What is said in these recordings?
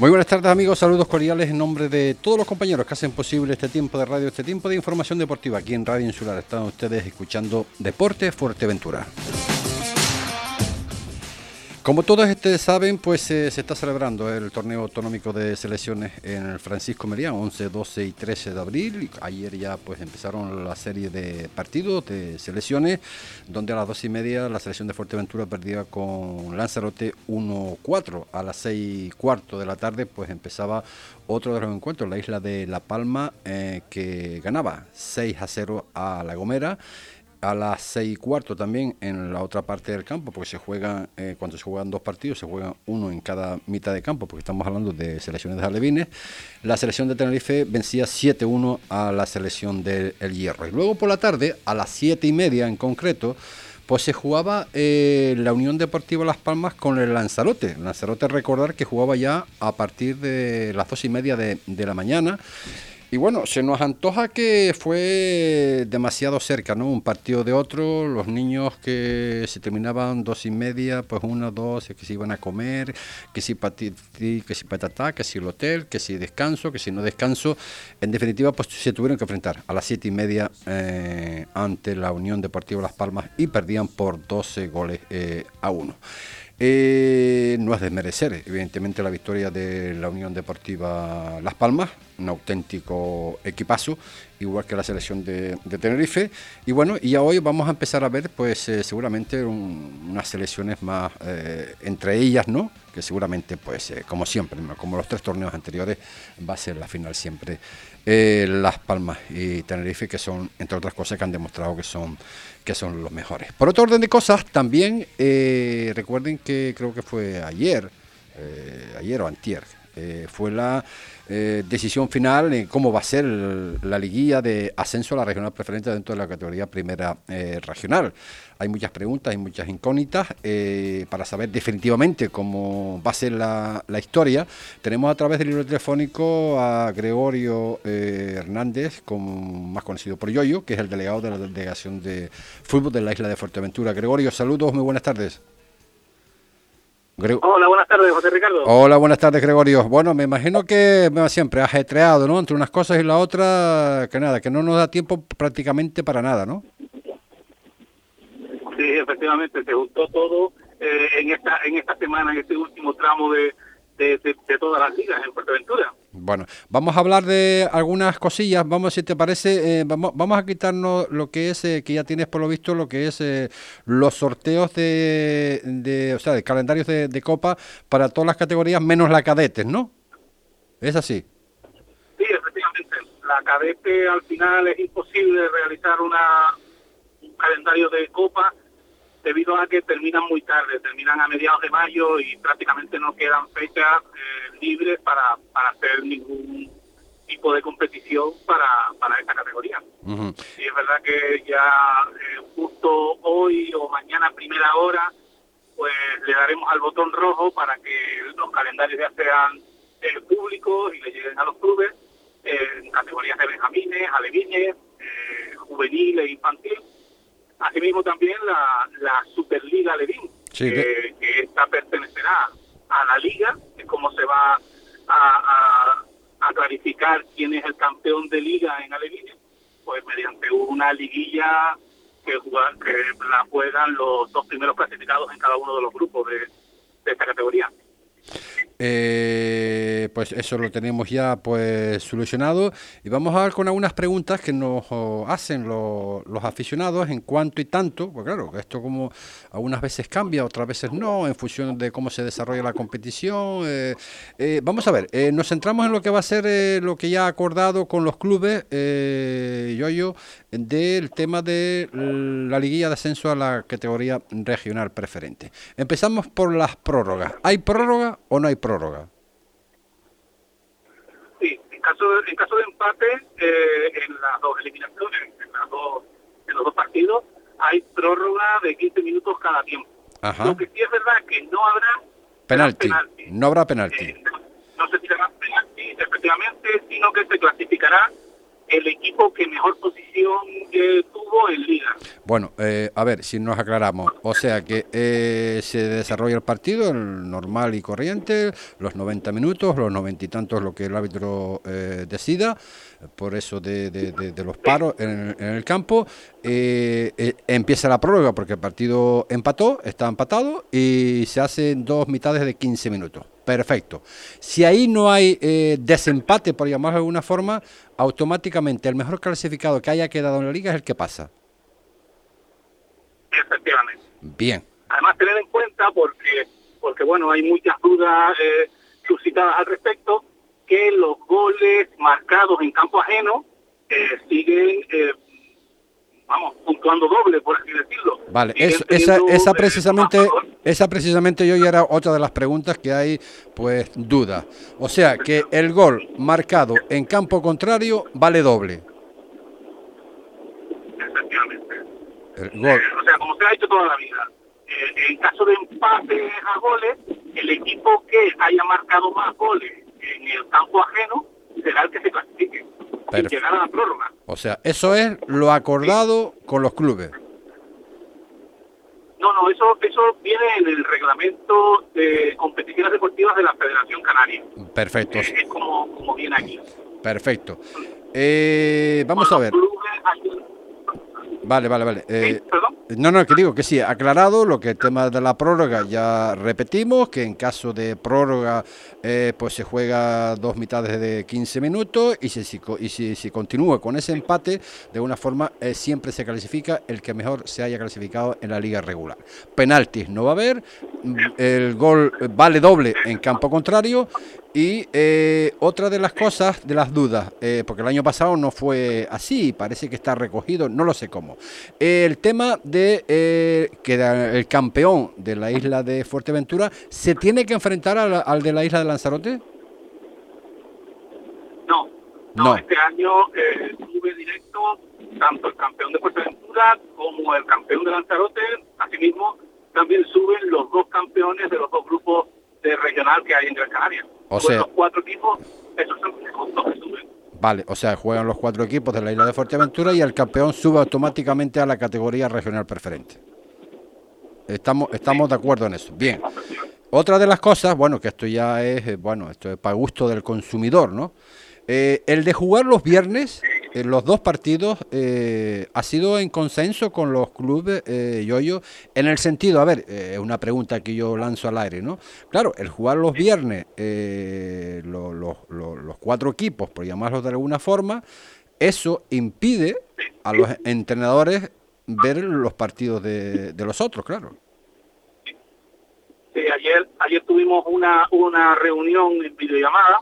Muy buenas tardes amigos, saludos cordiales en nombre de todos los compañeros que hacen posible este tiempo de radio, este tiempo de información deportiva aquí en Radio Insular. Están ustedes escuchando Deporte Fuerteventura. Como todos ustedes saben, pues eh, se está celebrando el torneo autonómico de selecciones en el Francisco Merián, 11, 12 y 13 de abril. Ayer ya pues empezaron la serie de partidos de selecciones, donde a las 2 y media la selección de Fuerteventura perdía con Lanzarote 1-4. A las 6 cuarto de la tarde pues empezaba otro de los encuentros, la isla de La Palma, eh, que ganaba 6 a 0 a La Gomera a las seis y cuarto también en la otra parte del campo, porque se juegan, eh, cuando se juegan dos partidos, se juegan uno en cada mitad de campo, porque estamos hablando de selecciones de alevines. La selección de Tenerife vencía 7-1 a la selección del Hierro. Y luego por la tarde, a las siete y media en concreto, pues se jugaba eh, la Unión Deportiva Las Palmas con el Lanzarote. Lanzarote recordar que jugaba ya a partir de las dos y media de, de la mañana. Y bueno, se nos antoja que fue demasiado cerca, ¿no? Un partido de otro, los niños que se terminaban dos y media, pues uno, dos, que se iban a comer, que si patiti, que si patatá, que si el hotel, que si descanso, que si no descanso. En definitiva, pues se tuvieron que enfrentar a las siete y media eh, ante la Unión Deportiva Las Palmas y perdían por 12 goles eh, a uno. Eh, no es desmerecer, evidentemente, la victoria de la Unión Deportiva Las Palmas, un auténtico equipazo, igual que la selección de, Tenerife. Y bueno, y hoy vamos a empezar a ver, pues eh, seguramente unas selecciones más eh, entre ellas, ¿no? Que seguramente, pues como siempre, como los tres torneos anteriores, va a ser la final siempre Las Palmas y Tenerife, que son, entre otras cosas, que han demostrado que son que son los mejores. Por otro orden de cosas, también eh, recuerden que creo que fue ayer, eh, ayer o antier, eh, fue la decisión final en cómo va a ser la liguilla de ascenso a la regional preferente dentro de la categoría primera regional. Hay muchas preguntas, hay muchas incógnitas para saber definitivamente cómo va a ser la, historia. Tenemos a través del libro telefónico a Gregorio Hernández, más conocido por Yoyo, que es el delegado de la delegación de fútbol de la isla de Fuerteventura. Gregorio, saludos, muy buenas tardes. Hola, buenas tardes, José Ricardo. Hola, buenas tardes, Gregorio. Bueno, me imagino que siempre ajetreado, ¿no? Entre unas cosas y la otra, que nada, que no nos da tiempo prácticamente para nada, ¿no? Sí, efectivamente, se juntó todo eh, en esta en esta semana, en este último tramo de, de, todas las ligas en Fuerteventura. Bueno, vamos a hablar de algunas cosillas. Vamos, si te parece, eh, vamos, vamos a quitarnos lo que es, eh, que ya tienes por lo visto, lo que es eh, los sorteos de, de, o sea, de calendarios de, de, Copa para todas las categorías menos la cadetes, ¿no? ¿Es así? Sí, efectivamente. La cadete al final es imposible realizar una, un calendario de Copa debido a que terminan muy tarde, terminan a mediados de mayo y prácticamente no quedan fechas eh, libres para, para hacer ningún tipo de competición para, para esta categoría. Y es verdad que ya eh, justo hoy o mañana primera hora, pues le daremos al botón rojo para que los calendarios ya sean eh, públicos y le lleguen a los clubes en categorías de benjamines, alevines, juveniles e infantil. Asimismo también la, la Superliga Levin, que, esta pertenecerá a la liga, es como se va a, a, clarificar quién es el campeón de liga en Alevines, pues mediante una liguilla que, que la juegan los dos primeros clasificados en cada uno de los grupos de, de esta categoría. Eh, pues eso lo tenemos ya pues solucionado y vamos a ver con algunas preguntas que nos hacen los, aficionados en cuanto y tanto, pues claro, esto como algunas veces cambia, otras veces no, en función de cómo se desarrolla la competición. Eh, eh, vamos a ver, nos centramos en lo que va a ser lo que ya ha acordado con los clubes, yo yo, del tema de la liguilla de ascenso a la categoría regional preferente. Empezamos por las prórrogas. ¿Hay prórroga o no hay prórroga? Sí, en caso de, en caso de empate, eh, en las dos eliminaciones, en, las dos, en los dos partidos, hay prórroga de 15 minutos cada tiempo. Lo que sí es verdad que no habrá penalti. No habrá penalti. Eh, no, se tirará penalti, efectivamente, sino que se clasificará el equipo que mejor posición eh, tuvo en liga. Bueno, eh, a ver si nos aclaramos. O sea que eh, se desarrolla el partido normal y corriente, los 90 minutos, los 90 y tantos lo que el árbitro decida, por eso de, los paros en, en el campo. empieza la prórroga porque el partido empató, está empatado y se hacen dos mitades de 15 minutos. Perfecto. Si ahí no hay eh, desempate, por llamarlo de alguna forma, automáticamente el mejor clasificado que haya quedado en la liga es el que pasa. Efectivamente. Bien. Además, tener en cuenta, porque, porque bueno, hay muchas dudas eh, suscitadas al respecto, que los goles marcados en campo ajeno eh, siguen vamos, puntuando doble, por así decirlo. Vale, esa, esa precisamente, esa precisamente yo ya era otra de las preguntas que hay, pues, duda. O sea, que el gol marcado en campo contrario vale doble. Efectivamente. El gol. Eh, o sea, como se ha hecho toda la vida. Eh, en caso de empate a goles, el equipo que haya marcado más goles en el campo ajeno será el que se clasifique. Y llegar a la prórroga. O sea, eso es lo acordado con los clubes. No, no, eso, eso viene en el reglamento de competiciones deportivas de la Federación Canaria. Perfecto. Es, como, como viene aquí. Perfecto. Eh, vamos a ver. Vale, vale, vale. Eh, no, no, que digo que sí, aclarado lo que el tema de la prórroga ya repetimos, que en caso de prórroga eh, pues se juega dos mitades de 15 minutos y si, continúa con ese empate, de una forma eh, siempre se clasifica el que mejor se haya clasificado en la liga regular. Penaltis no va a haber, el gol vale doble en campo contrario y eh, otra de las cosas, de las dudas, eh, porque el año pasado no fue así, parece que está recogido, no lo sé cómo. el tema de eh, que el campeón de la isla de Fuerteventura se tiene que enfrentar al, de la isla de Lanzarote. No, no, este año sube directo tanto el campeón de Fuerteventura como el campeón de Lanzarote, asimismo también suben los dos campeones de los dos grupos de regional que hay en Gran Canaria. O sea, los cuatro equipos, esos son los que suben. Vale, o sea, juegan los cuatro equipos de la isla de Fuerteventura y el campeón sube automáticamente a la categoría regional preferente. Estamos, estamos de acuerdo en eso. Bien. Otra de las cosas, bueno, que esto ya es, eh, bueno, esto es para gusto del consumidor, ¿no? Eh, el de jugar los viernes en los dos partidos eh, ha sido en consenso con los clubes eh, Yoyo en el sentido, a ver, es eh, una pregunta que yo lanzo al aire, ¿no? Claro, el jugar los viernes eh, los cuatro equipos, por llamarlos de alguna forma, eso impide a los entrenadores ver los partidos de, de los otros, claro. Sí, ayer, ayer tuvimos una, una reunión en videollamada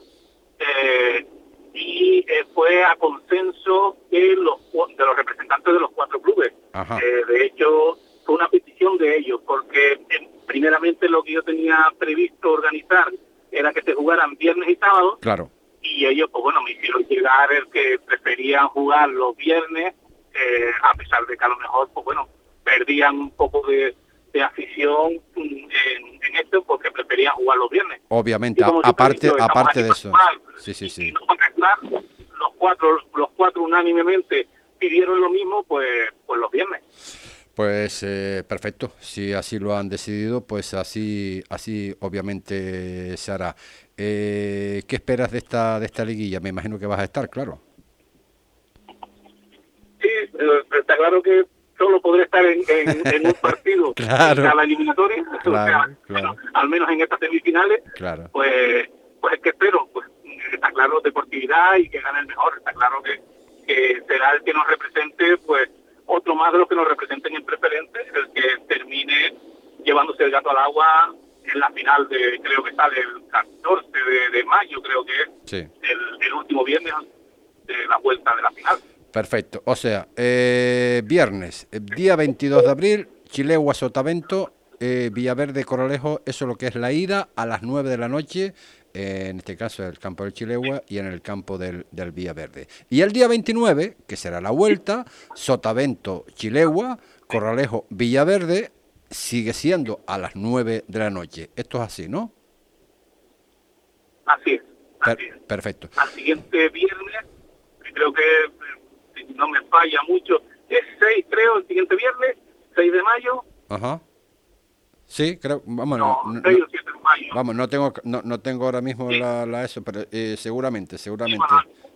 eh, y eh, fue a consenso de los, de los representantes de los cuatro clubes. Eh, de hecho, fue una petición de ellos, porque eh, primeramente lo que yo tenía previsto organizar era que se jugaran viernes y sábados. Claro. Y ellos, pues bueno, me hicieron llegar el que preferían jugar los viernes, a pesar de que a lo mejor, pues bueno, perdían un poco de, de afición en, en, esto porque preferían jugar los viernes. Obviamente, aparte, aparte de eso. sí, sí, sí. Los cuatro, los cuatro unánimemente pidieron lo mismo, pues, pues los viernes. Pues eh, perfecto, si así lo han decidido, pues así, así obviamente se hará. Eh, ¿Qué esperas de esta, de esta liguilla? Me imagino que vas a estar, claro. Sí, eh, está claro que solo podré estar en, en, un partido claro. la eliminatoria, al menos en estas semifinales, pues, pues es que espero, pues está claro deportividad y que gane el mejor, está claro que, que será el que nos represente, pues otro más de los que nos representen en preferente, el que termine llevándose el gato al agua en la final de, creo que sale el 14 de, mayo, creo que es el, el último viernes de la vuelta de la final. Perfecto. O sea, eh, viernes, eh, día 22 de abril, Chilegua Sotavento, eh, Villaverde Coralejo, eso es lo que es la ida a las 9 de la noche, en este caso el campo del Chilegua y en el campo del, del Villaverde. Y el día 29, que será la vuelta, Sotavento, Chilegua, Corralejo, Villaverde, sigue siendo a las 9 de la noche. Esto es así, ¿no? Así es. Perfecto. Al siguiente viernes, creo que no me falla mucho, es 6 creo, el siguiente viernes, 6 de mayo. Ajá. Sí, creo, vamos, no, no, 6 o 7 de mayo. Vamos, no tengo, no, no tengo ahora mismo la, la, eso, pero eh, seguramente, seguramente,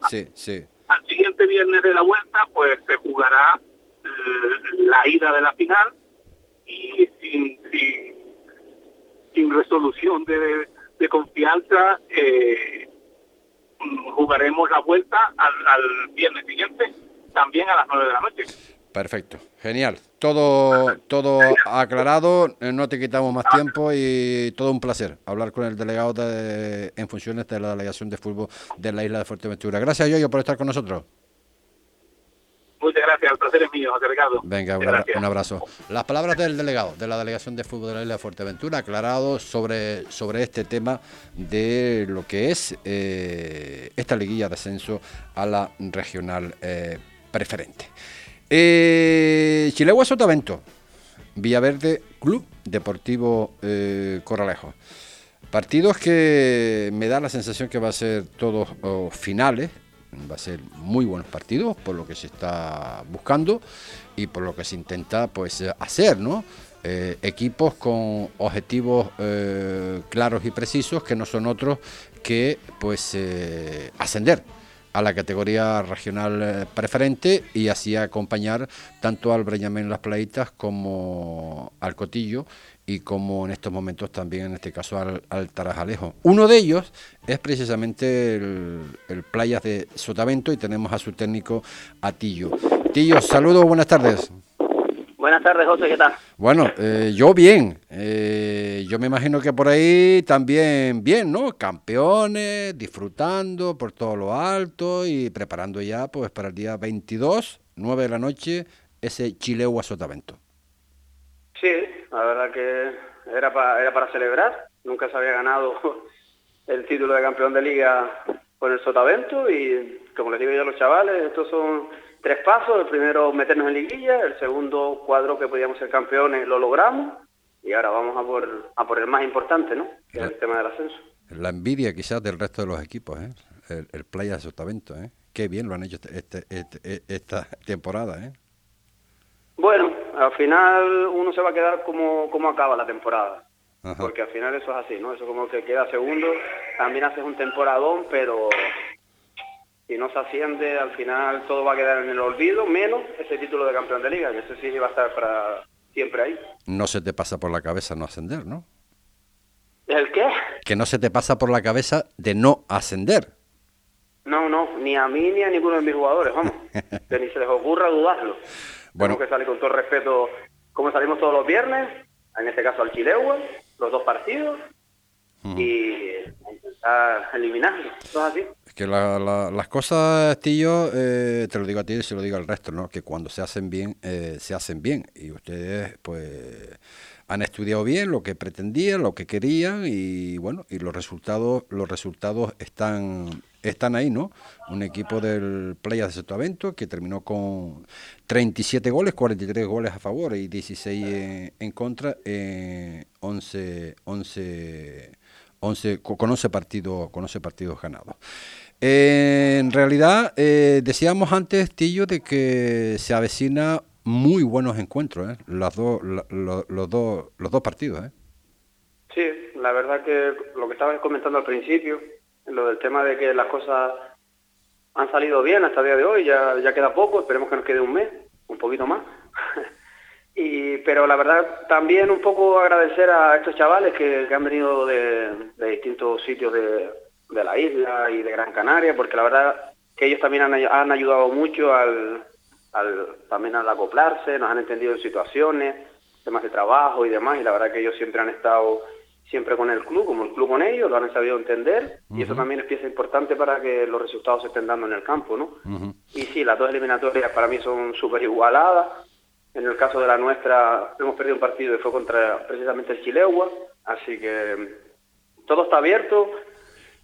sí, sí. Al siguiente viernes de la vuelta, pues se jugará eh, la ida de la final y sin, sin, sin resolución de, de confianza eh, jugaremos la vuelta al, al, viernes siguiente también a las 9 de la noche. Perfecto, genial. Todo, todo aclarado, eh, no te quitamos más tiempo y todo un placer hablar con el delegado de, en funciones de la delegación de fútbol de la isla de Fuerteventura. Gracias, Yoyo, por estar con nosotros. Muchas gracias, el placer es mío, José Ricardo. Venga, un, abra un, abrazo. Las palabras del delegado de la Delegación de Fútbol de la Isla de Fuerteventura, aclarado sobre, sobre este tema de lo que es eh, esta liguilla de ascenso a la regional eh, preferente. Eh, Chilegua Sotavento, Villaverde Club Deportivo eh, Corralejo. Partidos que me da la sensación que va a ser todos finales, va a ser muy buenos partidos por lo que se está buscando y por lo que se intenta pues hacer, ¿no? Eh, equipos con objetivos eh, claros y precisos que no son otros que pues ascender a la categoría regional eh, preferente y así acompañar tanto al Breñamén Las Playitas como al Cotillo y como en estos momentos también en este caso al, al Tarajalejo. Uno de ellos es precisamente el, Playas de Sotavento y tenemos a su técnico Atillo. Tillo, saludos, buenas tardes. Buenas tardes, José, ¿qué tal? Bueno, eh, yo bien. Eh, yo me imagino que por ahí también bien, ¿no? Campeones, disfrutando por todo lo alto y preparando ya pues para el día 22, 9 de la noche, ese Chilegua Sotavento. Sí, la verdad que era para, era para celebrar. Nunca se había ganado el título de campeón de liga con el Sotavento y como les digo yo a los chavales, estos son tres pasos. El primero, meternos en liguilla. El segundo, cuadro que podíamos ser campeones, lo logramos. Y ahora vamos a por, a por el más importante, ¿no? Que es el tema del ascenso. La envidia quizás del resto de los equipos, ¿eh? El, el Playa de Sotavento, ¿eh? Qué bien lo han hecho este, este, este, esta temporada, ¿eh? Bueno, al final uno se va a quedar como, como acaba la temporada. Ajá. Porque al final eso es así, ¿no? Eso como que queda segundo, también haces un temporadón, pero si no se asciende, al final todo va a quedar en el olvido, menos ese título de campeón de liga, y ese sí va a estar para siempre ahí. No se te pasa por la cabeza no ascender, ¿no? ¿El qué? Que no se te pasa por la cabeza de no ascender. No, no, ni a mí ni a ninguno de mis jugadores, vamos. que ni se les ocurra dudarlo. Bueno. Tengo que salir con todo respeto, como salimos todos los viernes, en este caso al Chilegua, los dos partidos, uh así. Es que la, la, las cosas, Tillo, eh, te lo digo a ti y se lo digo al resto, ¿no? Que cuando se hacen bien, eh, se hacen bien. Y ustedes, pues, han estudiado bien lo que pretendían, lo que querían y, bueno, y los resultados, los resultados están están ahí, ¿no? Un equipo del Playa de Sotavento que terminó con 37 goles, 43 goles a favor y 16 en, contra, eh, 11, 11, 11, con 11 partidos, con 11 partidos ganados. Eh, en realidad, eh, decíamos antes, Tillo, de que se avecina muy buenos encuentros, ¿eh? Las dos, la, lo, los, dos, los dos partidos, ¿eh? Sí, la verdad que lo que estabas comentando al principio, lo del tema de que las cosas han salido bien hasta el día de hoy, ya, ya queda poco, esperemos que nos quede un mes, un poquito más. y Pero la verdad también un poco agradecer a estos chavales que, que han venido de, de distintos sitios de, de, la isla y de Gran Canaria, porque la verdad que ellos también han, han ayudado mucho al, al, también al acoplarse, nos han entendido en situaciones, temas de trabajo y demás, y la verdad que ellos siempre han estado siempre con el club, como el club con ellos, lo han sabido entender uh -huh. y eso también es pieza importante para que los resultados se estén dando en el campo, ¿no? Uh -huh. Y sí, las dos eliminatorias para mí son súper igualadas. En el caso de la nuestra, hemos perdido un partido y fue contra precisamente el Chilegua, así que todo está abierto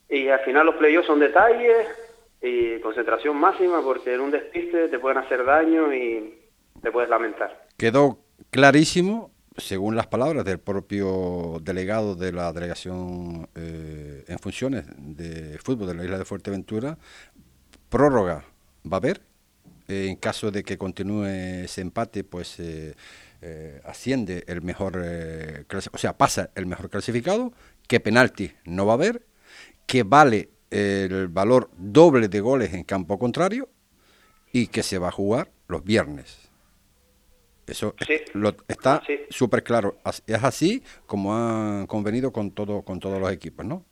y al final los playoffs son detalles y concentración máxima porque en un despiste te pueden hacer daño y te puedes lamentar. Quedó clarísimo según las palabras del propio delegado de la delegación eh, en funciones de fútbol de la isla de Fuerteventura, prórroga va a haber, en caso de que continúe ese empate, pues asciende el mejor, o sea, pasa el mejor clasificado, que penalti no va a haber, que vale el valor doble de goles en campo contrario y que se va a jugar los viernes. Eso lo, está súper claro. Es así como han convenido con todo con todos los equipos, ¿no?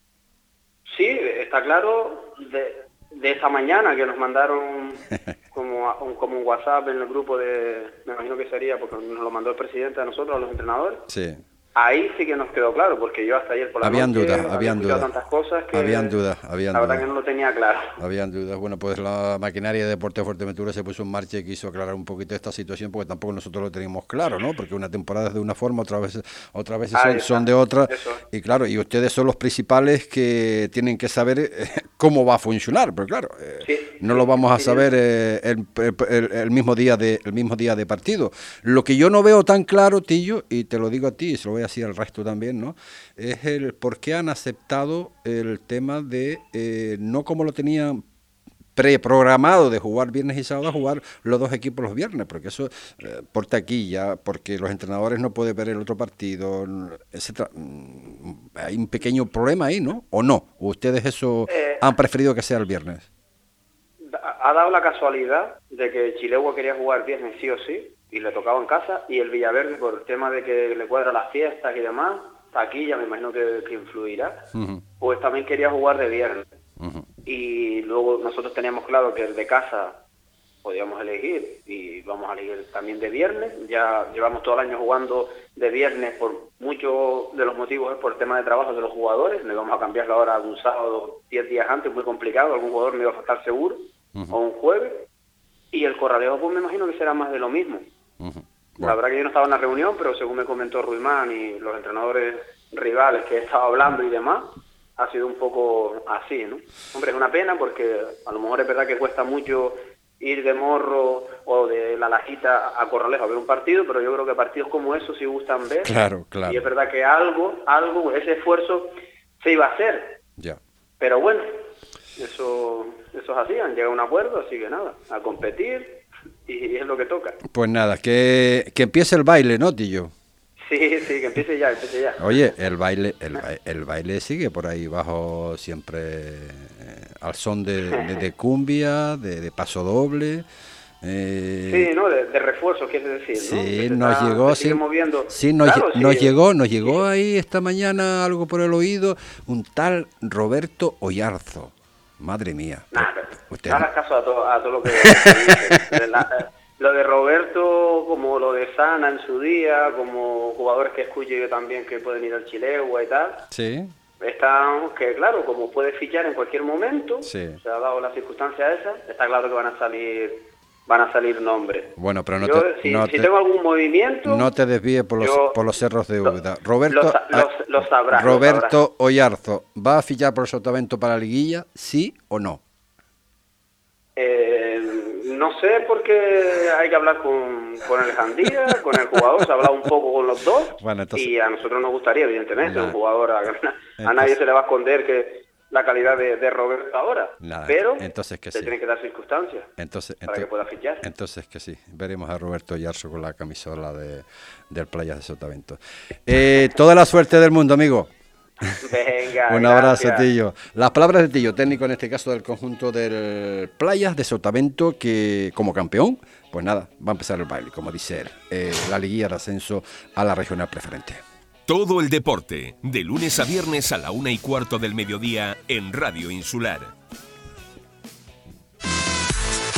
Sí, está claro. De, de esa mañana que nos mandaron como, un, como un WhatsApp en el grupo de, me imagino que sería porque nos lo mandó el presidente a nosotros, a los entrenadores. Sí Ahí sí que nos quedó claro, porque yo hasta ayer por la habían noche dudas, habían dudas, tantas cosas que habían dudas, habían la verdad que no lo tenía claro. Habían dudas. Bueno, pues la maquinaria de Deporte de Fuerteventura se puso en marcha y quiso aclarar un poquito esta situación, porque tampoco nosotros lo teníamos claro, ¿no? Porque una temporada es de una forma, otra vez, otra vez son, de otra. Y claro, y ustedes son los principales que tienen que saber eh, cómo va a funcionar, pero claro, eh, no lo vamos a saber eh, el, mismo día de, el mismo día de partido. Lo que yo no veo tan claro, Tillo, y te lo digo a ti, y se lo voy a decir al resto también, ¿no? Es el por qué han aceptado el tema de, eh, no como lo tenían preprogramado de jugar viernes y sábado a jugar los dos equipos los viernes, porque eso eh, por taquilla, porque los entrenadores no pueden ver el otro partido, etcétera. Mm, hay un pequeño problema ahí, ¿no? ¿O no? ustedes eso eh, han preferido que sea el viernes? Ha dado la casualidad de que Chilegua quería jugar viernes sí o sí, y le tocaba en casa, y el Villaverde, por el tema de que le cuadra las fiestas y demás, aquí ya me imagino que, influirá, pues también quería jugar de viernes. Y luego nosotros teníamos claro que el de casa podíamos elegir y vamos a elegir también de viernes. Ya llevamos todo el año jugando de viernes por muchos de los motivos es por el tema de trabajo de los jugadores. Le vamos a cambiar la hora de un sábado 10 días antes, muy complicado. Algún jugador me iba a faltar seguro. O un jueves. Y el corralejo, pues me imagino que será más de lo mismo. La verdad que yo no estaba en la reunión, pero según me comentó Ruimán y los entrenadores rivales que he estado hablando y demás, ha sido un poco así, ¿no? Hombre, es una pena porque a lo mejor es verdad que cuesta mucho ir de morro o de la lajita a Corralejo a ver un partido, pero yo creo que partidos como esos sí gustan ver. Claro, claro. Y es verdad que algo, algo, ese esfuerzo se iba a hacer. Ya. Pero bueno, eso, eso es así, han llegado a un acuerdo, así que nada, a competir y es lo que toca. Pues nada, que, que empiece el baile, ¿no, Tillo? Sí, sí, que empiece ya, empiece ya. Oye, el baile, el, el baile sigue por ahí bajo siempre eh, al son de, de, cumbia, de, paso doble. Eh, sí, ¿no? De, refuerzo, quiere decir, Sí, nos llegó, sí, sí, nos, nos llegó, nos llegó ahí esta mañana algo por el oído, un tal Roberto Ollarzo. Madre mía. Usted... hagas caso a todo, a todo lo que... lo de Roberto, como lo de Sana en su día, como jugadores que escuche también que pueden ir al Chilegua y tal. Sí. Están, que claro, como puede fichar en cualquier momento, se ha dado la circunstancia esa, está claro que van a salir van a salir nombres. Bueno, pero no, te, si, si tengo algún movimiento... No te desvíes por los, por los cerros de Úbeda. Roberto, lo, sabrá, Roberto Oyarzo, ¿va a fichar por Sotavento para la liguilla, sí o no? Eh, no sé porque hay que hablar con, con el Jandía, con el jugador, se ha hablado un poco con los dos y a nosotros nos gustaría, evidentemente, un jugador, a nadie se le va a esconder que la calidad de, Roberto ahora. pero entonces que se tiene que dar circunstancias entonces, para que pueda fichar. Entonces que sí, veremos a Roberto Yarso con la camisola de, del Playas de Sotavento. Eh, toda la suerte del mundo, amigo. Venga, Un abrazo, Tillo. Las palabras de Tillo, técnico en este caso del conjunto del Playas de Sotavento, que como campeón, pues nada, va a empezar el baile, como dice él, eh, la liguilla de ascenso a la regional preferente. Todo el deporte, de lunes a viernes a la una y cuarto del mediodía en Radio Insular.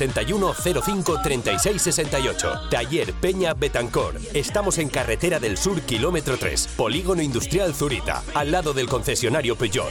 671 05 36 68. Taller Peña Betancor. Estamos en Carretera del Sur, kilómetro 3, Polígono Industrial Zurita, al lado del concesionario Peugeot.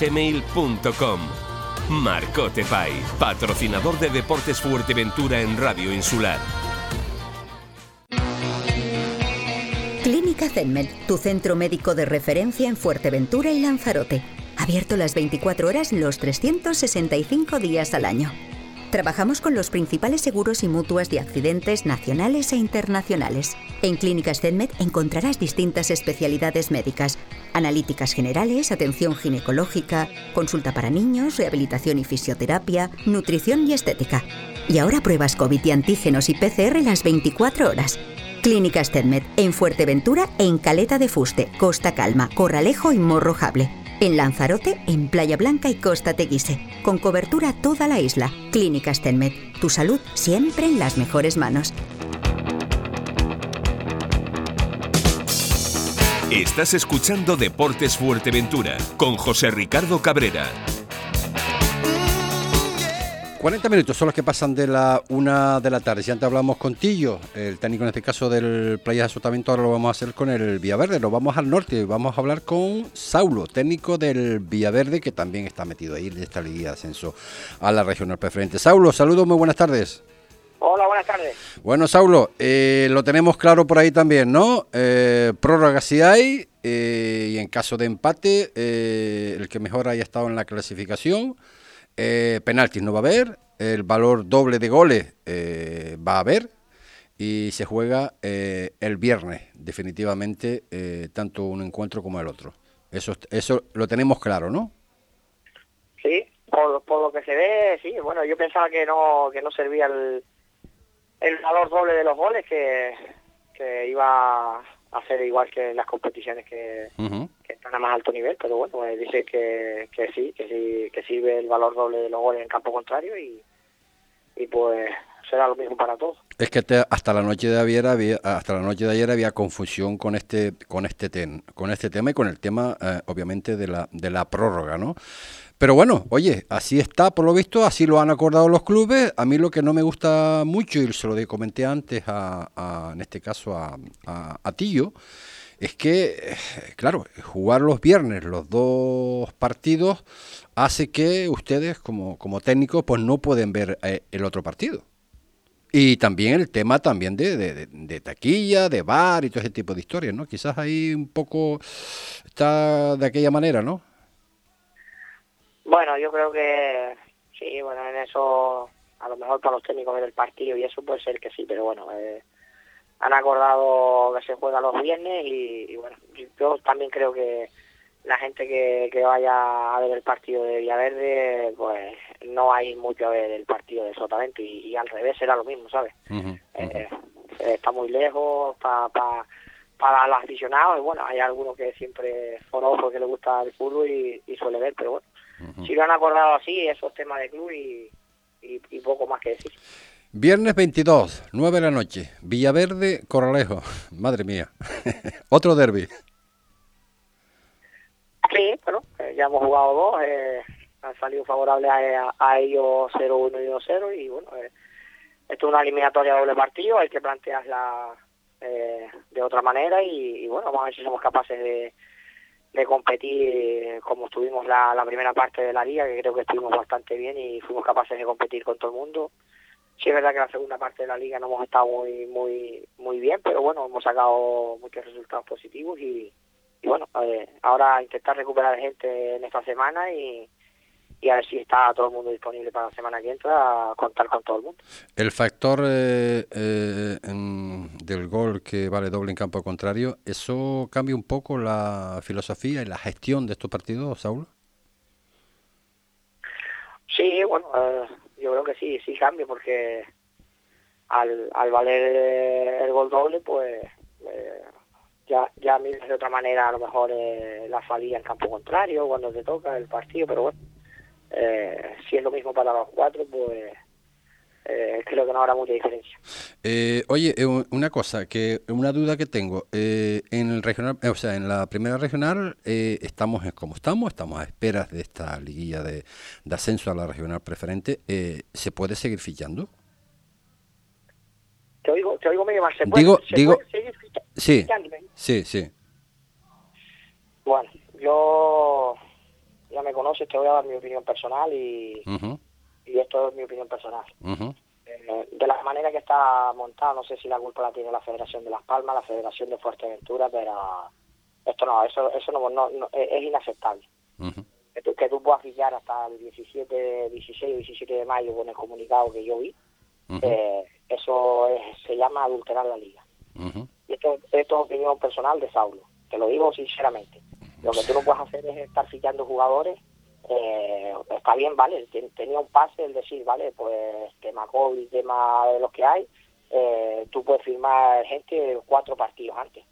gmail.com. Marcote Pay, patrocinador de Deportes Fuerteventura en Radio Insular. Clínica Zenmed, tu centro médico de referencia en Fuerteventura y Lanzarote. Abierto las 24 horas los 365 días al año. Trabajamos con los principales seguros y mutuas de accidentes nacionales e internacionales. En Clínicas ZenMed encontrarás distintas especialidades médicas, analíticas generales, atención ginecológica, consulta para niños, rehabilitación y fisioterapia, nutrición y estética. Y ahora pruebas COVID y antígenos y PCR las 24 horas. Clínicas ZenMed en Fuerteventura en Caleta de Fuste, Costa Calma, Corralejo y Morrojable. En Lanzarote, en Playa Blanca y Costa Teguise. Con cobertura toda la isla. Clínicas Tenmed. Tu salud siempre en las mejores manos. Estás escuchando Deportes Fuerteventura con José Ricardo Cabrera. 40 minutos son los que pasan de la una de la tarde. Si antes hablamos con Tillo, el técnico en este caso del Playa de Azotamiento, ahora lo vamos a hacer con el Villaverde. Nos vamos al norte, vamos a hablar con Saulo, técnico del Villaverde, que también está metido ahí en esta Liga de Ascenso a la regional preferente. Saulo, saludos, muy buenas tardes. Hola, buenas tardes. Bueno, Saulo, eh, lo tenemos claro por ahí también, ¿no? Eh, prórroga si hay, eh, y en caso de empate, el que mejor haya estado en la clasificación eh, penaltis no va a haber, el valor doble de goles eh, va a haber y se juega eh, el viernes, definitivamente, eh, tanto un encuentro como el otro. Eso, eso lo tenemos claro, ¿no? Sí, por, por lo que se ve, sí. Bueno, yo pensaba que no que no servía el, el valor doble de los goles, que, que iba hacer igual que en las competiciones que, están a más alto nivel, pero bueno, pues dice que, que sí, que sí, que sirve el valor doble de los goles en campo contrario y, y pues será lo mismo para todos. Es que hasta la noche de ayer había hasta la noche de ayer había confusión con este con este con este tema y con el tema eh, obviamente de la de la prórroga, ¿no? Pero bueno, oye, así está, por lo visto, así lo han acordado los clubes. A mí lo que no me gusta mucho, y se lo comenté antes, a, en este caso a, a, Tillo, es que, claro, jugar los viernes los dos partidos hace que ustedes como, como técnicos pues no pueden ver eh, el otro partido. Y también el tema también de, de, de, taquilla, de bar y todo ese tipo de historias, ¿no? Quizás ahí un poco está de aquella manera, ¿no? Bueno, yo creo que sí, bueno, en eso a lo mejor para los técnicos del partido y eso puede ser que sí, pero bueno, eh, han acordado que se juega los viernes y, bueno, yo también creo que la gente que, que vaya a ver el partido de Villaverde, pues no hay mucho a ver el partido de Sotavento y, al revés será lo mismo, ¿sabes? Eh, está muy lejos para para los aficionados y bueno, hay algunos que siempre son porque les gusta el fútbol y, y suele ver, pero bueno, si lo han acordado así, esos temas de club y, y, poco más que decir. Viernes 22, 9 de la noche, Villaverde, Corralejo. Madre mía, otro derby. Sí, bueno, eh, ya hemos jugado dos, eh, han salido favorables a, a ellos 0-1 y 2-0 y bueno, eh, esto es una eliminatoria doble partido, hay que plantearla eh, de otra manera y, y, bueno, vamos a ver si somos capaces de, de competir como estuvimos la, la primera parte de la liga, que creo que estuvimos bastante bien y fuimos capaces de competir con todo el mundo sí es verdad que la segunda parte de la liga no hemos estado muy muy muy bien pero bueno hemos sacado muchos resultados positivos y, y bueno eh, ahora intentar recuperar gente en esta semana y, y a ver si está todo el mundo disponible para la semana que entra a contar con todo el mundo. El factor eh, eh, del gol que vale doble en campo contrario eso cambia un poco la filosofía y la gestión de estos partidos Saúl sí bueno eh, yo creo que sí, sí cambia porque al, al valer el gol doble, pues eh, ya, ya miras de otra manera a lo mejor eh, la salida en campo contrario cuando te toca el partido, pero bueno, eh, si es lo mismo para los cuatro, pues eh, creo que no habrá mucha diferencia. Eh, oye, eh, una cosa, que una duda que tengo, eh, en el regional, o sea, en la primera regional eh, estamos como estamos, estamos a esperas de esta liguilla de, de ascenso a la regional preferente, eh, ¿se puede seguir fichando? Te oigo, te oigo medio mal, ¿se puede, Digo, se digo, puede seguir ficha- sí, fichando? sí, sí. Bueno, yo ya me conoces, te voy a dar mi opinión personal y, y esto es mi opinión personal. Eh, de la manera que está montado, no sé si la culpa la tiene la Federación de Las Palmas, la Federación de Fuerteventura, pero esto no, eso eso no, no- no- es inaceptable. Que tú, que tú puedas pillar hasta el 17, 16 o 17 de mayo con el comunicado que yo vi, eh, eso es- se llama adulterar la liga. Y esto, esto es opinión personal de Saulo, te lo digo sinceramente. Lo que tú no puedes hacer es estar fichando jugadores. Eh, está bien, vale, ten- tenía un pase el decir, vale, pues tema COVID, tema de los que hay, eh, tú puedes firmar gente cuatro partidos antes.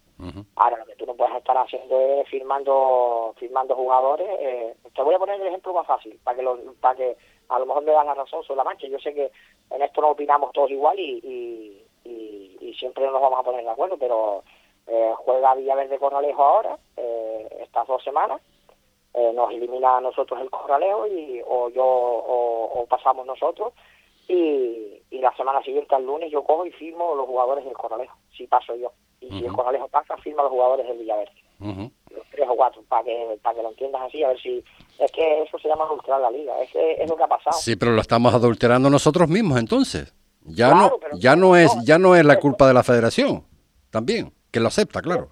Ahora lo que tú no puedes estar haciendo es firmando firmando jugadores. Eh, te voy a poner el ejemplo más fácil para que lo, para que a lo mejor me das la razón sobre la mancha. Yo sé que en esto no opinamos todos igual y, y, y- y siempre nos vamos a poner de acuerdo, pero eh, juega Villaverde Corralejo ahora, eh, estas dos semanas. Eh, nos elimina a nosotros el Corralejo y o yo o, o pasamos nosotros y, y la semana siguiente al lunes yo cojo y firmo los jugadores del Corralejo, si paso yo. Y si el. Corralejo pasa, firma los jugadores del Villaverde los tres o cuatro, para que, para que lo entiendas así, a ver si... Es que eso se llama adulterar la liga, es, es lo que ha pasado. Sí, pero lo estamos adulterando nosotros mismos entonces. Ya Claro, no, ya no, es, ya no es la culpa de la Federación, también, que lo acepta, claro.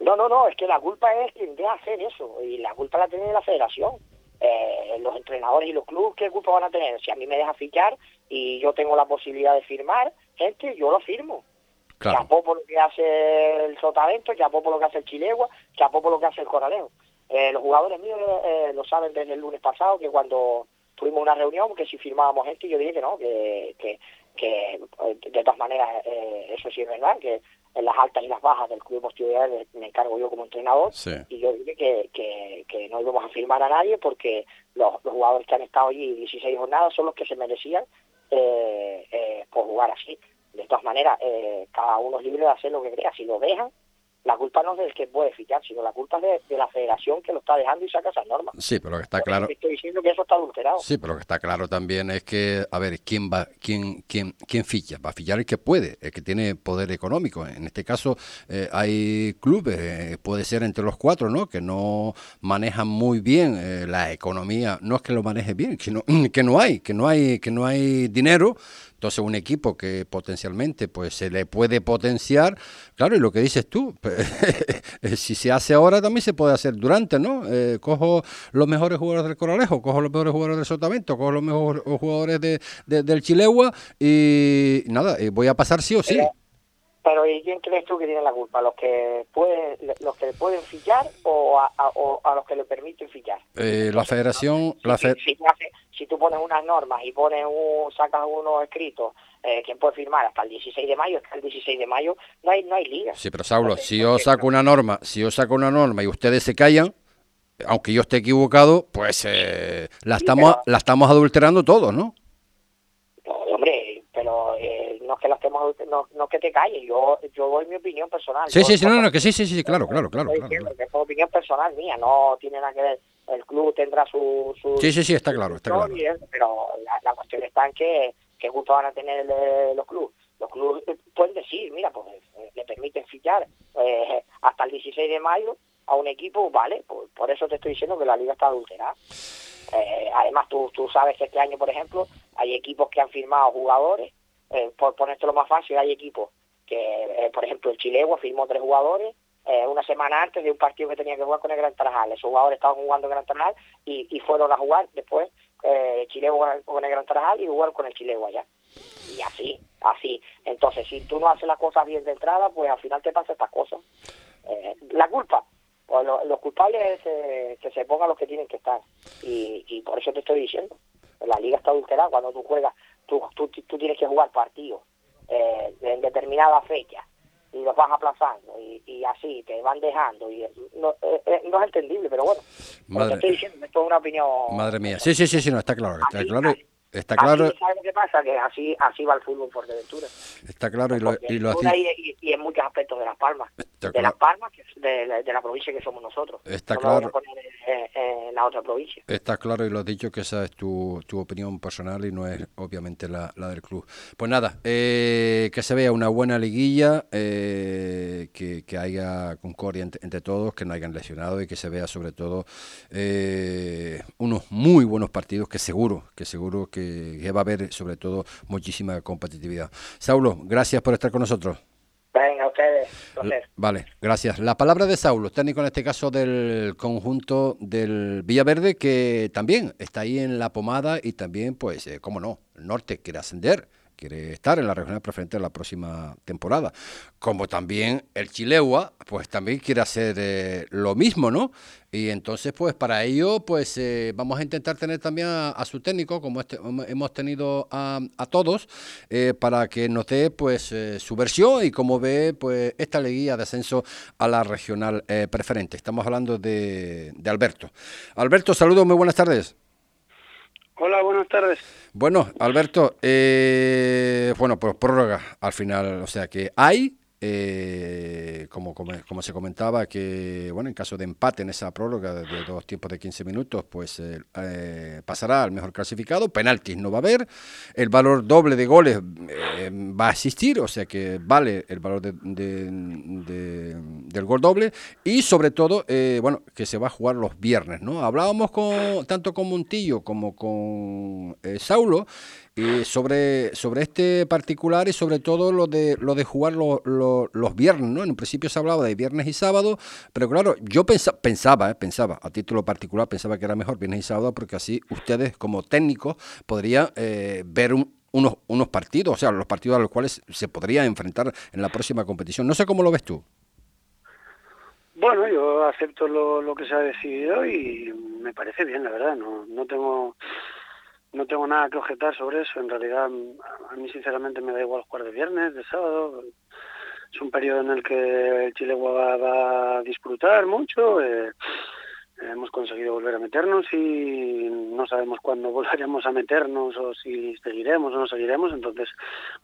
No, no, no, es que la culpa es quien de hacer eso, y la culpa la tiene la federación. Eh, los entrenadores y los clubes, ¿qué culpa van a tener? Si a mí me deja fichar y yo tengo la posibilidad de firmar, gente, yo lo firmo. Claro. Chapó por lo que hace el Sotavento, chapó por lo que hace el Chilegua, chapó por lo que hace el Corralejo. Eh, los jugadores míos eh, lo saben desde el lunes pasado, que cuando tuvimos una reunión, que si firmábamos gente, yo dije que no, que, que, que eh, de todas maneras eh, eso sí es verdad, que en las altas y las bajas del Club Deportivo de me encargo yo como entrenador, Sí. y yo dije que, que, que no íbamos a firmar a nadie porque los, los jugadores que han estado allí 16 jornadas son los que se merecían eh, eh, por jugar así. De todas maneras, eh, cada uno es libre de hacer lo que crea. Si lo dejan, la culpa no es del que puede fichar, sino la culpa es de, de la federación que lo está dejando y saca esas normas. Sí, pero lo que está Por claro. Estoy diciendo que eso está adulterado. Sí, pero lo que está claro también es que, a ver, ¿quién va, quién, quién, quién ficha? Va a fichar el que puede, el que tiene poder económico. En este caso, eh, hay clubes, eh, puede ser entre los cuatro, ¿no? Que no manejan muy bien eh, la economía. No es que lo maneje bien, sino que no hay, que no hay, que no hay dinero. Entonces, un equipo que potencialmente, pues, se le puede potenciar. Claro, y lo que dices tú, pues, si se hace ahora, también se puede hacer durante, ¿no? Eh, cojo los mejores jugadores del Coralejo, cojo los mejores jugadores del Sotavento, cojo los mejores jugadores de, de- del Chilegua y nada, eh, voy a pasar sí o sí. Pero ¿y quién crees tú que tiene la culpa? ¿Los que pueden, los que pueden fichar o a, a- o a los que le permiten fichar? Eh, la federación, la si, fe- si tú haces- si tú pones unas normas y pones un, sacas uno escrito, eh, quien puede firmar hasta el 16 de mayo, hasta el 16 de mayo no hay no hay liga. Sí, pero Saulo, Entonces, si yo saco una norma, si yo saco una norma y ustedes se callan, aunque yo esté equivocado, pues eh, la Sí, estamos pero- la estamos adulterando todos, ¿no? No, hombre, es que la estemos, no, no es que te calles, yo, yo doy mi opinión personal. Sí, Yo- sí, sí, no, no, que sí, sí, sí, claro, claro, claro. claro, claro. que es opinión personal mía, no tiene nada que ver. El club tendrá su. su Sí, sí, sí, está claro, está claro. Pero la, la cuestión está en que, que gusto van a tener eh, los clubes. Los clubes eh, pueden decir, mira, pues eh, le permiten fichar eh, hasta el 16 de mayo a un equipo, vale, pues, por eso te estoy diciendo que la liga está adulterada. Eh, además, tú, tú sabes que este año, por ejemplo, hay equipos que han firmado jugadores, eh, por ponértelo más fácil, hay equipos que, eh, por ejemplo, el Chilegua firmó tres jugadores eh, una semana antes de un partido que tenía que jugar con el Gran Tarajal. Esos jugadores estaban jugando en Gran Tarajal y, y fueron a jugar después eh, Chilegua con el Gran Tarajal y jugaron con el Chilegua ya. Y así, así. Entonces, si tú no haces las cosas bien de entrada, pues al final te pasa estas cosas. Eh, la culpa, pues lo- los culpables es eh, que se pongan los que tienen que estar. Y, y por eso te estoy diciendo, la liga está adulterada. Cuando tú juegas, tú, tú, tú tienes que jugar partidos eh, en determinada fecha y los vas aplazando y, y así te van dejando. y no, eh, eh, no es entendible, pero bueno, Madre, estoy diciendo, esto es una opinión. madre mía. Sí, sí, sí, sí, no, está claro, está Así, claro, así. Está claro, Así, ¿Sabes que pasa? Que así, así va el fútbol por Fuerteventura. está claro y lo, y lo y, en muchos aspectos de Las Palmas. Está de claro. Las Palmas, que es de, la- de la provincia que somos nosotros. Está No claro. poner en, en la otra provincia. Está claro y lo has dicho que esa es tu, tu opinión personal y no es obviamente la, la del club. Pues nada, eh, que se vea una buena liguilla, eh, que, que haya concordia entre, entre todos, que no hayan lesionado y que se vea sobre todo eh, unos muy buenos partidos que seguro, que seguro que, que va a haber sobre todo muchísima competitividad. Saulo, gracias por estar con nosotros. Venga, ustedes. Vale, gracias. La palabra de Saulo, técnico en este caso del conjunto del Villaverde, que también está ahí en la pomada y también, pues, eh, cómo no, el norte quiere ascender, quiere estar en la regional preferente la próxima temporada. Como también el Chileua, pues también quiere hacer eh, lo mismo, ¿no? Y entonces, pues para ello, pues eh, vamos a intentar tener también a, su técnico, como este, hemos tenido a, a todos, eh, para que nos dé pues su versión y cómo ve pues esta liguilla de ascenso a la regional preferente. Estamos hablando de, de Alberto. Alberto, saludos, muy buenas tardes. Hola, buenas tardes. Bueno, Alberto, eh, bueno, pues prórroga al final, o sea que hay, eh, como, como, se comentaba, que bueno, en caso de empate en esa prórroga de, dos tiempos de 15 minutos, pues eh, eh, pasará al mejor clasificado, penaltis no va a haber, el valor doble de goles va a existir, o sea que vale el valor de, de- de- del gol doble y sobre todo, bueno, que se va a jugar los viernes, ¿no? Hablábamos con tanto con Montillo como con Saulo eh, sobre, sobre este particular y sobre todo lo de lo de jugar lo- los viernes, ¿no? En un principio se hablaba de viernes y sábado, pero claro, yo pensa- pensaba, eh, pensaba, a título particular, pensaba que era mejor viernes y sábado porque así ustedes como técnicos podrían eh, ver un- unos, unos partidos, o sea, los partidos a los cuales se podría enfrentar en la próxima competición. No sé cómo lo ves tú. Bueno, yo acepto lo, lo que se ha decidido y me parece bien, la verdad. No, no tengo no tengo nada que objetar sobre eso. En realidad, a mí sinceramente me da igual jugar de viernes, de sábado. Es un periodo en el que el Chile va, va a disfrutar mucho. eh, hemos conseguido volver a meternos y no sabemos cuándo volveremos a meternos o si seguiremos o no seguiremos. Entonces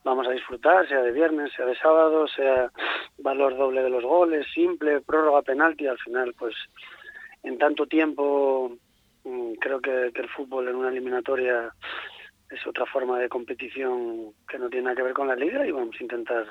vamos a disfrutar, sea de viernes, sea de sábado, sea valor doble de los goles, simple, prórroga, penalti. Al final, pues en tanto tiempo creo que, que el fútbol en una eliminatoria es otra forma de competición que no tiene nada que ver con la liga y vamos a intentar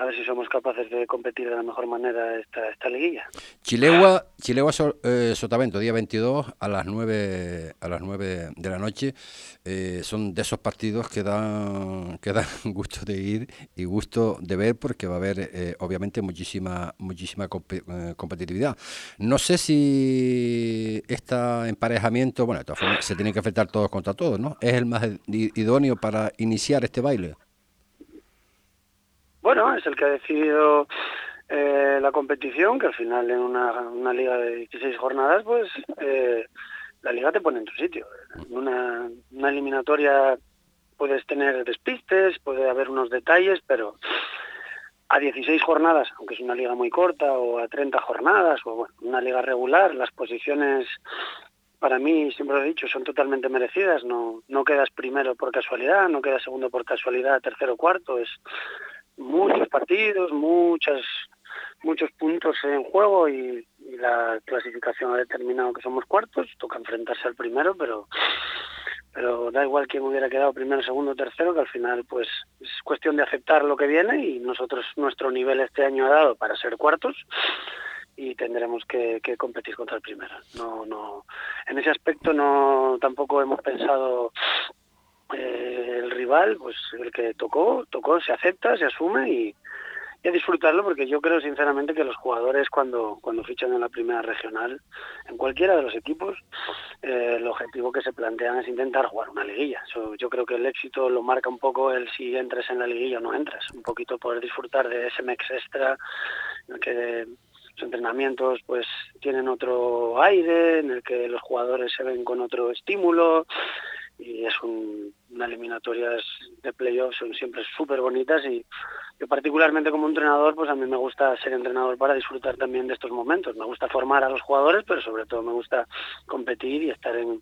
a ver si somos capaces de competir de la mejor manera esta, esta liguilla. Chilegua, Chilegua eh, Sotavento, día 22 a las 9, a las 9 de la noche. Eh, son de esos partidos que dan, que dan gusto de ir y gusto de ver porque va a haber eh, obviamente muchísima, muchísima eh, competitividad. No sé si este emparejamiento, bueno, de todas formas se tienen que enfrentar todos contra todos, ¿no? Es el más idóneo para iniciar este baile. Bueno, es el que ha decidido eh, la competición, que al final en una, una liga de 16 jornadas, pues eh, la liga te pone en tu sitio. En una, una eliminatoria puedes tener despistes, puede haber unos detalles, pero a 16 jornadas, aunque es una liga muy corta, o a 30 jornadas, o bueno, una liga regular, las posiciones para mí, siempre lo he dicho, son totalmente merecidas. No, no quedas primero por casualidad, no quedas segundo por casualidad, tercero, cuarto. Es muchos partidos, muchas, muchos puntos en juego y, la clasificación ha determinado que somos cuartos. Toca enfrentarse al primero, pero pero da igual quién hubiera quedado primero, segundo, tercero, que al final pues es cuestión de aceptar lo que viene y nosotros nuestro nivel este año ha dado para ser cuartos y tendremos que, competir contra el primero. No, no, en ese aspecto no tampoco hemos pensado eh, el rival, pues el que tocó, tocó, se acepta, se asume y, a disfrutarlo porque yo creo sinceramente que los jugadores cuando, cuando fichan en la primera regional, en cualquiera de los equipos, eh, el objetivo que se plantean es intentar jugar una liguilla. yo creo que el éxito lo marca un poco el si entres en la liguilla o no entras, un poquito poder disfrutar de ese mex extra, que entrenamientos pues tienen otro aire, en el que los jugadores se ven con otro estímulo y es un, una eliminatoria de playoffs son siempre súper bonitas y yo particularmente como entrenador pues a mí me gusta ser entrenador para disfrutar también de estos momentos, me gusta formar a los jugadores pero sobre todo me gusta competir y estar en,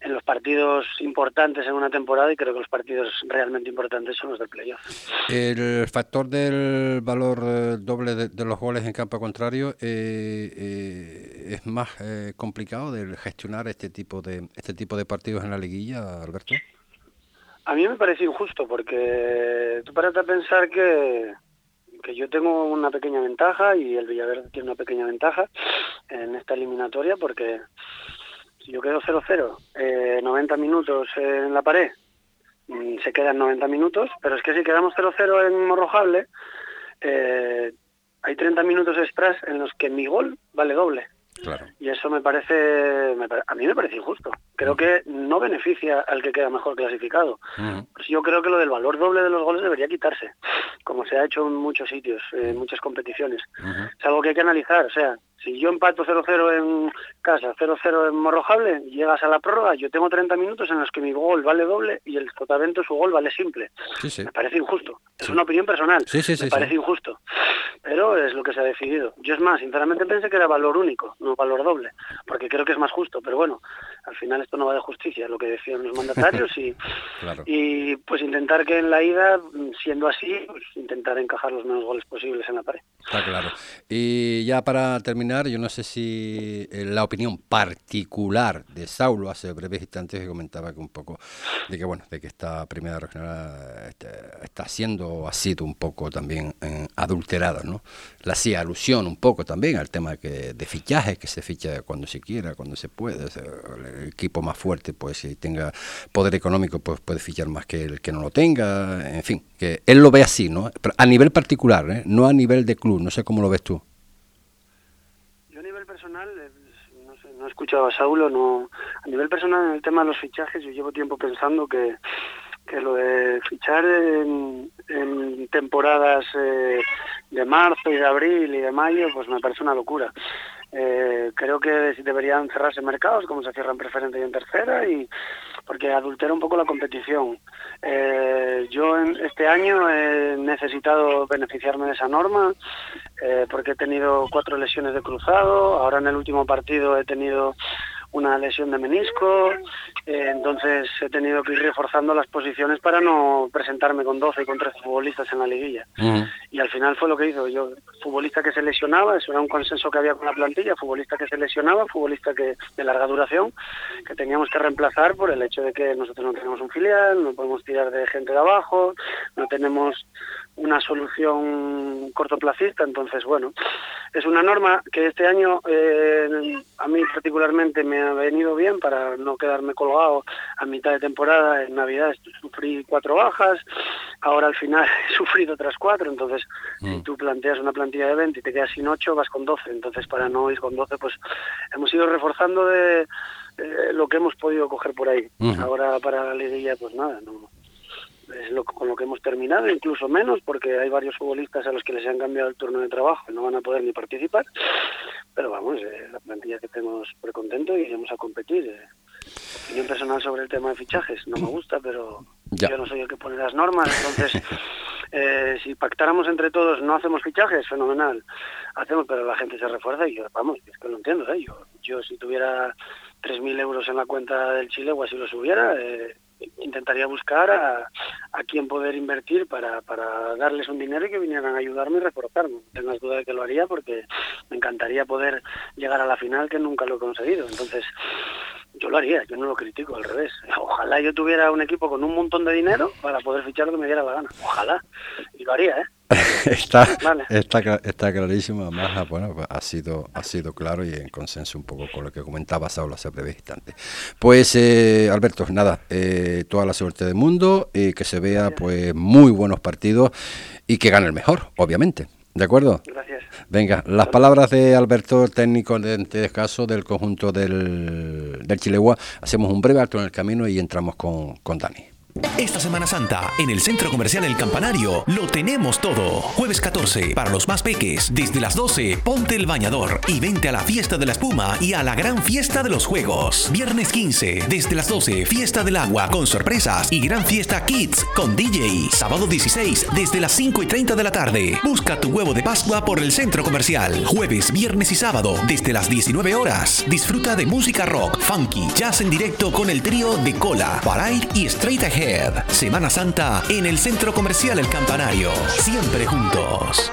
en los partidos importantes en una temporada y creo que los partidos realmente importantes son los del playoff. El factor del valor eh, doble de, los goles en campo contrario eh, eh, es más complicado de gestionar este tipo de este tipo de partidos en la liguilla, Alberto. A mí me parece injusto porque tú paras a pensar que que yo tengo una pequeña ventaja y el Villaverde tiene una pequeña ventaja en esta eliminatoria porque si yo quedo 0-0, eh, 90 minutos en la pared, mm, se quedan 90 minutos, pero es que si quedamos 0-0 en Morrojable, eh, hay 30 minutos extras en los que mi gol vale doble. Y eso me parece, a mí me parece injusto. Creo que no beneficia al que queda mejor clasificado. Pues yo creo que lo del valor doble de los goles debería quitarse, como se ha hecho en muchos sitios, en muchas competiciones. Es algo que hay que analizar. O sea, si yo empato 0-0 en casa, 0-0 en Morrojable, llegas a la prórroga, yo tengo 30 minutos en los que mi gol vale doble y el Sotavento su gol vale simple. Me parece injusto. Es una opinión personal. me parece injusto. Pero es lo que se ha decidido. Yo es más, sinceramente pensé que era valor único, no valor doble, porque creo que es más justo. Pero bueno, al final esto no va de justicia, lo que decían los mandatarios y, y pues intentar que en la ida, siendo así, pues intentar encajar los menos goles posibles en la pared. Está claro. Y ya para terminar yo no sé si eh, la opinión particular de Saulo hace breves instantes que comentaba que un poco de que bueno, de que esta primera regional este, está, siendo ha sido un poco también eh, adulterada, ¿no? La hacía alusión un poco también al tema que, de fichajes, que se ficha cuando se quiera, cuando se puede. el equipo más fuerte, pues si tenga poder económico, pues puede fichar más que el que no lo tenga. En fin, que él lo ve así, ¿no? A nivel particular, ¿eh? no a nivel de club. No sé cómo lo ves tú personal, eh, no, sé, no he escuchado a Saulo, no, a nivel personal en el tema de los fichajes, yo llevo tiempo pensando que, que lo de fichar en, temporadas eh, de marzo y de abril y de mayo, pues me parece una locura. Eh, creo que deberían cerrarse mercados como se cierran preferente y en tercera y porque adultera un poco la competición. Eh, yo en este año he necesitado beneficiarme de esa norma eh, porque he tenido cuatro lesiones de cruzado, ahora en el último partido he tenido una lesión de menisco, eh, entonces he tenido que ir reforzando las posiciones para no presentarme con 12 y con 13 futbolistas en la liguilla. Y al final fue lo que hizo yo, futbolista que se lesionaba, eso era un consenso que había con la plantilla, futbolista que se lesionaba, futbolista que de larga duración, que teníamos que reemplazar por el hecho de que nosotros no tenemos un filial, no podemos tirar de gente de abajo, no tenemos una solución cortoplacista. Entonces, bueno, es una norma que este año eh, a mí particularmente me ha venido bien para no quedarme colgado a mitad de temporada. En Navidad sufrí cuatro bajas, ahora al final he sufrido otras cuatro. Entonces, si mm. tú planteas una plantilla de 20 y te quedas sin 8, vas con 12. Entonces, para no ir con 12, pues hemos ido reforzando de eh, lo que hemos podido coger por ahí. Ahora para la liguilla, pues nada, no es lo, con lo que hemos terminado, incluso menos, porque hay varios futbolistas a los que les han cambiado el turno de trabajo y no van a poder ni participar. Pero vamos, eh, la plantilla que tenemos precontento y iremos a competir. Eh. Opinión personal sobre el tema de fichajes, no me gusta, pero Yo no soy el que pone las normas, entonces eh, si pactáramos entre todos no hacemos fichajes, fenomenal. Hacemos, pero la gente se refuerza y yo, vamos, es que lo entiendo, ¿eh? Yo, yo si tuviera 3.000 euros en la cuenta del Chile o así lo subiera, eh, intentaría buscar a, a quién poder invertir para, para darles un dinero y que vinieran a ayudarme y reforzarme. No tengas duda de que lo haría porque me encantaría poder llegar a la final que nunca lo he conseguido. Entonces, yo lo haría, yo no lo critico, al revés. Ojalá yo tuviera un equipo con un montón de dinero para poder fichar lo que me diera la gana. Ojalá. Y lo haría, ¿eh? está, está, está clarísimo, además, ah, bueno, pues ha sido, ha sido claro y en consenso un poco con lo que comentaba Saulo hace breve instante. Pues, eh, Alberto, nada, eh, toda la suerte del mundo y que se vea, pues, muy buenos partidos y que gane el mejor, obviamente. ¿De acuerdo? Gracias. Venga, las palabras de Alberto, técnico en este caso del conjunto del, del Chilegua. Hacemos un breve alto en el camino y entramos con, con Dani. Esta Semana Santa, en el Centro Comercial El Campanario, lo tenemos todo. Jueves 14, para los más peques, desde las 12, ponte el bañador y vente a la fiesta de la espuma y a la gran fiesta de los juegos. Viernes 15, desde las 12, fiesta del agua con sorpresas y gran fiesta Kids con DJ. Sábado 16, desde las 5 y 30 de la tarde. Busca tu huevo de Pascua por el Centro Comercial. Jueves, viernes y sábado, desde las 19 horas. Disfruta de música rock, funky, jazz en directo con el trío de Cola, Parade y Straight Ahead. Semana Santa en el Centro Comercial El Campanario. Siempre juntos.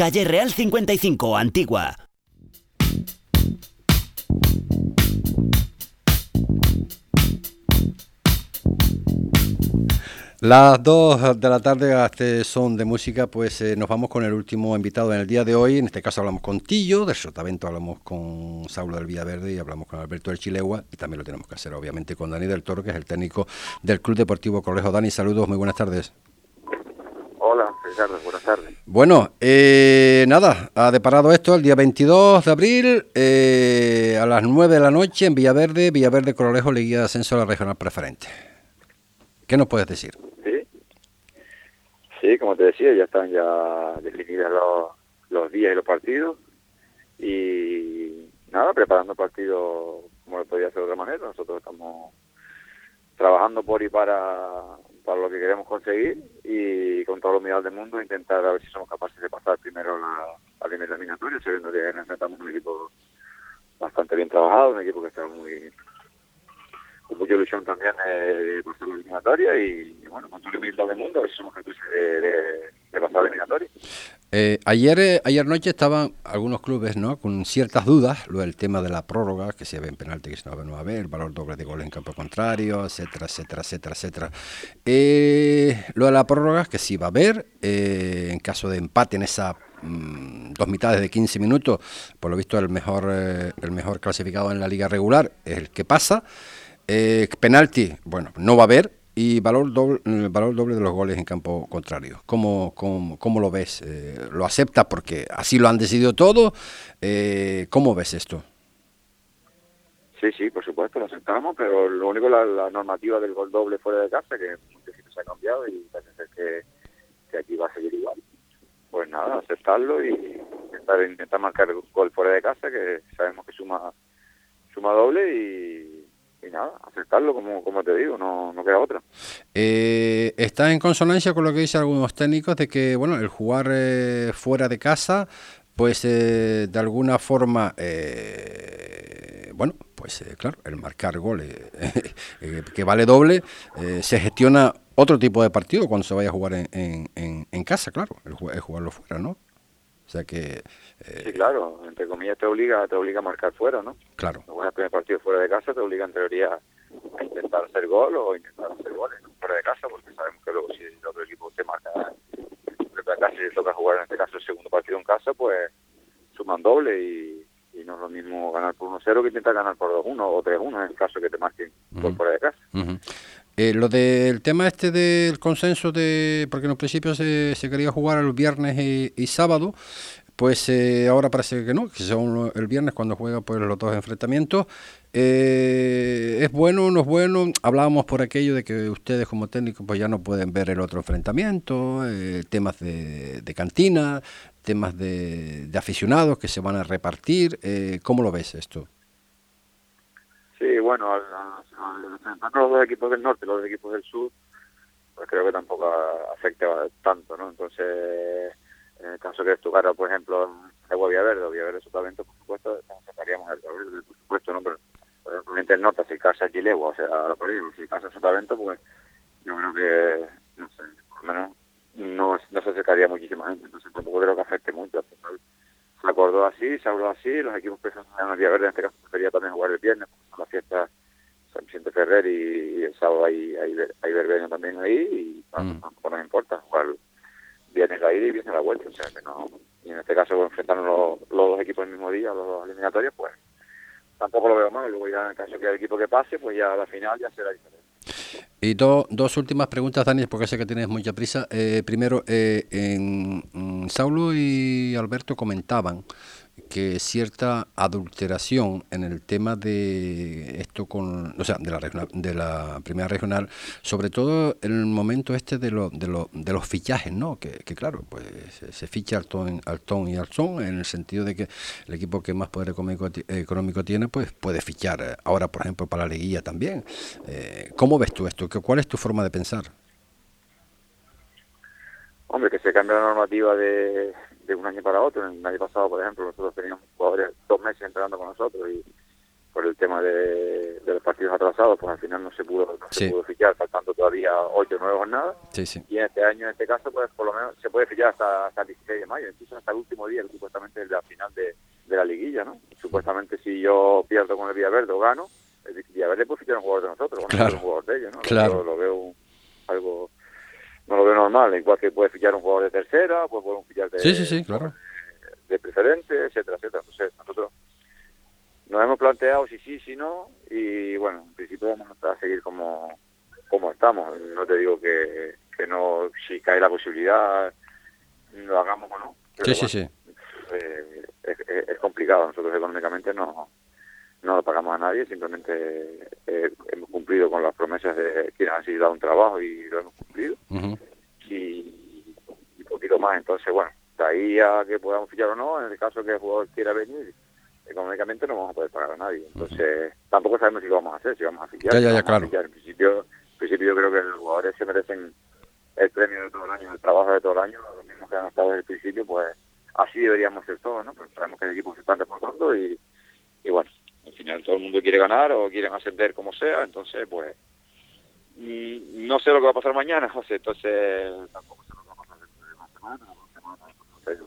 Calle Real 55, Antigua. Las dos de la tarde este son de música, pues eh, nos vamos con el último invitado en el día de hoy. En este caso hablamos con Tillo, del Sotavento hablamos con Saulo del Villaverde y hablamos con Alberto del Chilegua y también lo tenemos que hacer obviamente con Dani del Toro, que es el técnico del Club Deportivo Correjo. Dani, saludos, muy buenas tardes. Hola, Ricardo, buenas tardes. Bueno, eh, nada, ha deparado esto el día 22 de abril eh, a las 9 de la noche en Villaverde, Villaverde Correjo, le guía de ascenso a la regional preferente. ¿Qué nos puedes decir? Sí, sí como te decía, ya están ya definidos los, los días y los partidos y nada, preparando el partido como lo podía hacer de otra manera. Nosotros estamos trabajando por y para para lo que queremos conseguir y con todo lo humildad del mundo intentar a ver si somos capaces de pasar primero la, la primera eliminatoria, sabiendo que necesitamos un equipo bastante bien trabajado, un equipo que está muy con mucha ilusión también de pasar la eliminatoria y, bueno, con todo humildad del mundo somos capaces de, de, de pasar. Eh, ayer, eh, ayer noche estaban algunos clubes ¿no? con ciertas dudas, lo del tema de la prórroga, que si había penalti, que si no va a haber, el valor doble de goles en campo contrario, etcétera, etcétera, etcétera, etcétera. Eh, lo de la prórroga, que sí va a haber, eh, en caso de empate en esa mm, dos mitades de 15 minutos, por lo visto el mejor, eh, el mejor clasificado en la liga regular es el que pasa. Eh, penalti, bueno, no va a haber, y valor doble, el valor doble de los goles en campo contrario. ¿Cómo, cómo, cómo lo ves? Eh, ¿Lo aceptas porque así lo han decidido todo? Eh, ¿Cómo ves esto? Sí, sí, por supuesto, lo aceptamos, pero lo único la, la normativa del gol doble fuera de casa, que muchos sitios se ha cambiado y parece ser que, que aquí va a seguir igual. Pues nada, aceptarlo y intentar, intentar marcar el gol fuera de casa, que sabemos que suma suma doble y, y nada, aceptarlo como, como te digo, no, no queda otra. Eh, está en consonancia con lo que dicen algunos técnicos de que, bueno, el jugar eh, fuera de casa, pues eh, de alguna forma, eh, bueno, pues eh, claro, el marcar goles, eh, que vale doble, se gestiona otro tipo de partido cuando se vaya a jugar en, en, en, casa, claro, el, el jugarlo fuera, ¿no? O sea que, eh, Sí, claro, entre comillas te obliga, te obliga a marcar fuera, ¿no? claro. Cuando el primer partido fuera de casa te obliga en teoría a intentar hacer gol o intentar hacer goles fuera de casa, porque sabemos que luego si el otro equipo te marca en propia casa y le toca jugar en este caso el segundo partido en casa, pues suman doble y, y no es lo mismo ganar por 1-0 que intentar ganar por 2-1 o 3-1 en el caso que te marquen gol fuera de casa. Ujú. Eh, lo del tema este del consenso de, porque en un principio se, se quería jugar el viernes y, y sábado, pues eh, ahora parece que no, que son el viernes cuando juegan pues los dos enfrentamientos. Eh, ¿Es bueno no es bueno? Hablábamos por aquello de que ustedes como técnicos pues ya no pueden ver el otro enfrentamiento, eh, temas de, cantina, temas de, de aficionados que se van a repartir. Eh, ¿Cómo lo ves esto? Sí, bueno, los dos equipos del norte los dos equipos del sur, pues creo que tampoco afecta tanto, ¿no? Entonces, en el caso que estuviera, por ejemplo, de Villaverde o Villaverde Sotavento, por supuesto, sacaríamos el Villaverde, por supuesto, ¿no? Pero, en el norte, si casa Gilegua, o sea, lo que digo, si casa Sotavento, pues yo creo que, no sé, por lo menos no, no se acercaría muchísima gente, entonces tampoco creo que afecte mucho. se acordó así, se habló así, los equipos pensaron en el día verde, en este caso prefería también jugar el viernes, porque son las fiestas San Vicente Ferrer y, y el sábado hay, hay, hay verbeño también ahí y tam- tampoco nos importa jugar viernes la ida y viernes la vuelta, o sea que no, y en este caso enfrentaron los, los dos equipos el mismo día, los eliminatorios, pues tampoco lo veo mal, luego ya en el caso que el equipo que pase, pues ya a la final ya será diferente. Y do- dos últimas preguntas, Dani, porque sé que tienes mucha prisa. Eh, primero, eh, en, mm, Saulo y Alberto comentaban que cierta adulteración en el tema de esto con, o sea, de la, de la primera regional, sobre todo en el momento este de, lo- de, lo- de los fichajes, ¿no? Que, claro, pues se, se ficha al ton, y al son, en el sentido de que el equipo que más poder económico, económico tiene, pues puede fichar. eh, Ahora, por ejemplo, para la liguilla también. Eh, ¿Cómo ves tú esto? ¿Qué- ¿Cuál es tu forma de pensar? Hombre, que se cambia la normativa de, de un año para otro. El año pasado, por ejemplo, nosotros teníamos jugadores dos meses entrenando con nosotros y por el tema de, de los partidos atrasados, pues al final no se pudo, no se pudo fichar, faltando todavía ocho nueve jornadas. Sí, sí. Y en este año, en este caso, pues por lo menos se puede fichar hasta, hasta el 16 de mayo, incluso hasta el último día, supuestamente es la final de, de la liguilla, ¿no? Supuestamente si yo pierdo con el Villaverde o gano, el Villaverde puede fichar a un jugador de nosotros, Claro. un jugador de ellos, ¿no? Claro. Lo, lo veo un- algo, no lo veo normal, igual que puede fichar un jugador de tercera, pues puede fichar de, Sí, sí, sí, claro. de preferente, etcétera, etcétera. Entonces nosotros nos hemos planteado si sí, si no, y bueno, en principio vamos a seguir como, como estamos. No te digo que, que no, si cae la posibilidad, lo hagamos o no. pero Sí, sí, sí. eh, es- es complicado. Nosotros económicamente no, no lo pagamos a nadie, simplemente eh, hemos cumplido con las promesas de quienes han sido dado un trabajo y lo hemos cumplido y, y poquito más. Entonces, bueno, de ahí a que podamos fichar o no, en el caso que el jugador quiera venir, económicamente no vamos a poder pagar a nadie. Entonces, tampoco sabemos si lo vamos a hacer, si vamos a fichar. Ya, ya, a claro. En principio, en principio yo creo que los jugadores se merecen el premio de todo el año, el trabajo de todo el año, los mismos que han estado desde el principio, pues así deberíamos ser todos, ¿no? Pero sabemos que el equipo se están reforzando y, y bueno, al final todo el mundo quiere ganar o quieren ascender como sea, entonces pues mm, no sé lo que va a pasar mañana, José, entonces tampoco sé lo que va a pasar dentro de una semana dos semanas, no sé.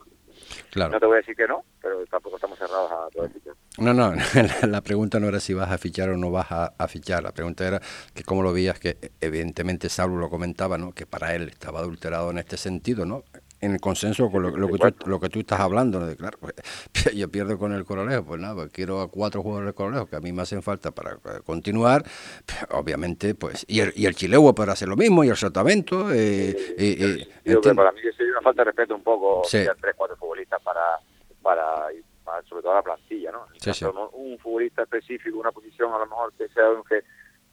Claro. No te voy a decir que no, pero tampoco estamos cerrados a todo decir que No, no, la, la pregunta no era si vas a fichar o no vas a, a fichar, la pregunta era que cómo lo veías, que evidentemente Saulo lo comentaba, ¿no? que para él estaba adulterado en este sentido, ¿no? En el consenso con lo, lo que, tú, lo que tú estás hablando, ¿no? de, claro, pues, yo pierdo con el Corolejo, pues nada, pues quiero a cuatro jugadores del Corolejo que a mí me hacen falta para eh, continuar, pues, obviamente, pues, y el, y el Chilegua para hacer lo mismo, y el Sotavento, eh, eh, eh, Yo creo que para mí sería una falta de respeto un poco Sí. tres, cuatro futbolistas para, para, para sobre todo la plantilla, ¿no? En el Sí, caso sí. de Un futbolista específico, una posición a lo mejor que sea un que,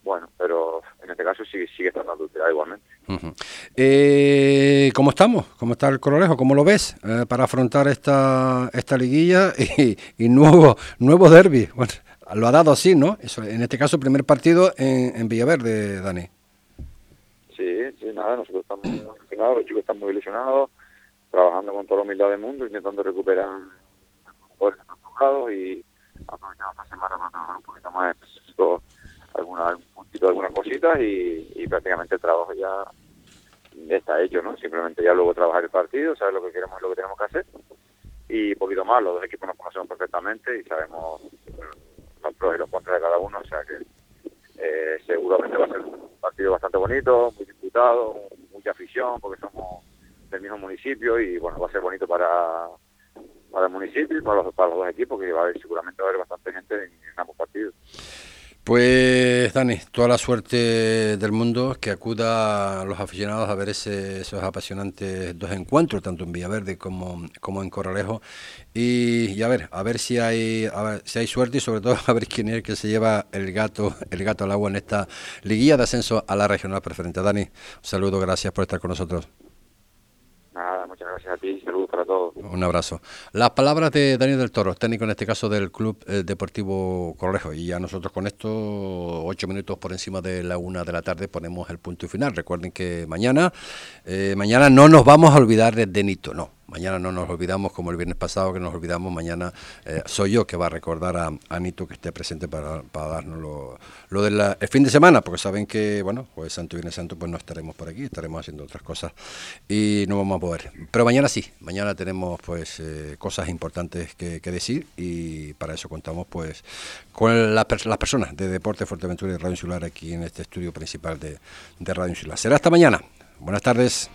bueno, pero en este caso sigue, sigue estando adulterado igualmente. Ujú. Eh, ¿Cómo estamos? ¿Cómo está el Corolejo? ¿Cómo lo ves eh, para afrontar esta esta liguilla y, y nuevo nuevo derby? Bueno, lo ha dado así, ¿no? Eso, en este caso, primer partido en, en Villaverde, Dani. Sí, sí, nada, nosotros estamos muy ilusionados, los chicos están muy ilusionados, trabajando con toda la humildad del mundo, intentando recuperar los que están tocados y aprovechando esta semana para trabajar un poquito más específico, alguna, algún algunas cositas y, y prácticamente el trabajo ya está hecho, ¿no? Simplemente ya luego trabajar el partido, saber lo que queremos lo que tenemos que hacer y poquito más, los dos equipos nos conocemos perfectamente y sabemos los pros y los contras de cada uno, o sea que eh, seguramente va a ser un partido bastante bonito, muy disputado, mucha afición porque somos del mismo municipio y bueno, va a ser bonito para, para el municipio y para los, para los dos equipos que va a haber, seguramente va a haber bastante gente en, en ambos partidos. Pues Dani, toda la suerte del mundo, que acuda a los aficionados a ver ese, esos apasionantes dos encuentros, tanto en Villaverde como, como en Corralejo, y, y, a ver, a ver si hay a ver, si hay suerte y sobre todo a ver quién es el que se lleva el gato, el gato al agua en esta liguilla de ascenso a la regional preferente. Dani, un saludo, gracias por estar con nosotros. Nada, muchas gracias a ti, para. Un abrazo. Las palabras de Daniel del Toro, técnico en este caso del Club eh, Deportivo Correjo. Y ya nosotros con esto, ocho minutos por encima de la una de la tarde, ponemos el punto y final. Recuerden que mañana, eh, mañana no nos vamos a olvidar de Nito, no. Mañana no nos olvidamos, como el viernes pasado que nos olvidamos, mañana eh, soy yo que va a recordar a, a Nito que esté presente para, darnos lo, del fin de semana, porque saben que, bueno, pues Santo y Viernes Santo, pues no estaremos por aquí, estaremos haciendo otras cosas y no vamos a poder. Pero mañana sí, mañana tenemos pues eh, cosas importantes que, decir y para eso contamos pues con la, las personas de Deporte Fuerteventura y Radio Insular aquí en este estudio principal de, de Radio Insular. Será hasta mañana. Buenas tardes.